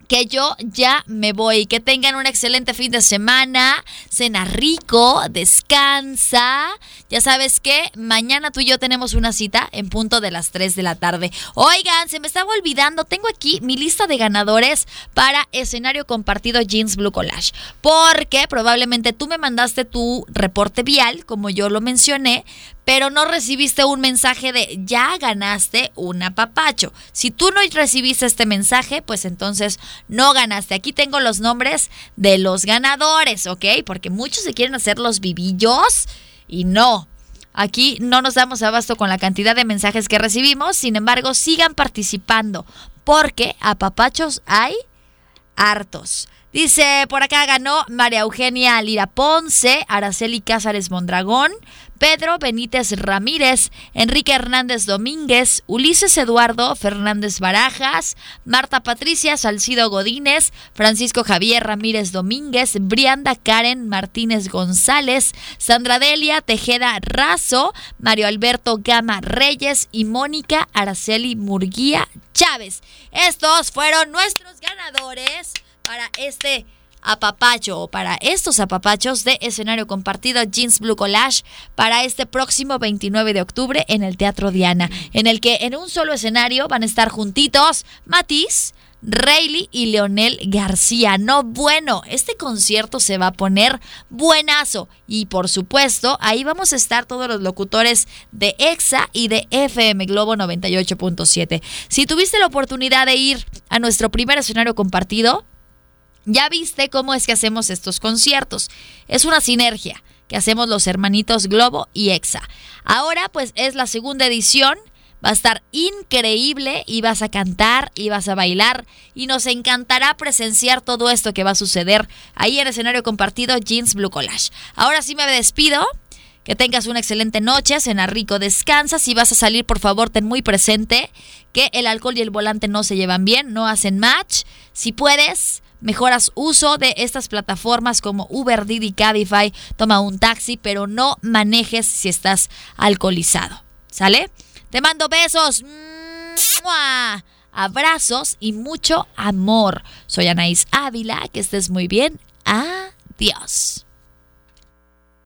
[SPEAKER 1] que yo ya me voy. Que tengan un excelente fin de semana, cena rico, descansa. Ya sabes que mañana tú y yo tenemos una cita en punto de las 3 de la tarde. Oigan, se me estaba olvidando, tengo aquí mi lista de ganadores para escenario compartido Jeans Blue Collage. Porque probablemente tú me mandaste tu reporte vial, como yo lo mencioné, pero no recibiste un mensaje de ya ganaste un apapacho. Si tú no recibiste este mensaje, pues entonces no ganaste. Aquí tengo los nombres de los ganadores, ¿ok? Porque muchos se quieren hacer los vivillos y no. Aquí no nos damos abasto con la cantidad de mensajes que recibimos, sin embargo, sigan participando, porque apapachos hay hartos. Dice, por acá ganó María Eugenia Lira Ponce, Araceli Cázares Mondragón, Pedro Benítez Ramírez, Enrique Hernández Domínguez, Ulises Eduardo Fernández Barajas, Marta Patricia Salcido Godínez, Francisco Javier Ramírez Domínguez, Brianda Karen Martínez González, Sandra Delia Tejeda Razo, Mario Alberto Gama Reyes y Mónica Araceli Murguía Chávez. Estos fueron nuestros ganadores para este apapacho o para estos apapachos de escenario compartido Jeans Blue Collage para este próximo 29 de octubre en el Teatro Diana, en el que en un solo escenario van a estar juntitos Matiz, Rayleigh y Leonel García. No, bueno, este concierto se va a poner buenazo. Y por supuesto, ahí vamos a estar todos los locutores de EXA y de FM Globo 98.7. Si tuviste la oportunidad de ir a nuestro primer escenario compartido, ya viste cómo es que hacemos estos conciertos. Es una sinergia que hacemos los hermanitos Globo y EXA. Ahora pues es la segunda edición. Va a estar increíble y vas a cantar y vas a bailar y nos encantará presenciar todo esto que va a suceder ahí en el escenario compartido Jeans Blue Collage. Ahora sí me despido. Que tengas una excelente noche, cena rico, descansa. Si vas a salir, por favor, ten muy presente que el alcohol y el volante no se llevan bien, no hacen match. Si puedes, mejoras uso de estas plataformas como Uber, Didi, Cabify, toma un taxi, pero no manejes si estás alcoholizado. ¿Sale? Te mando besos. Abrazos y mucho amor. Soy Anaís Ávila, que estés muy bien. Adiós.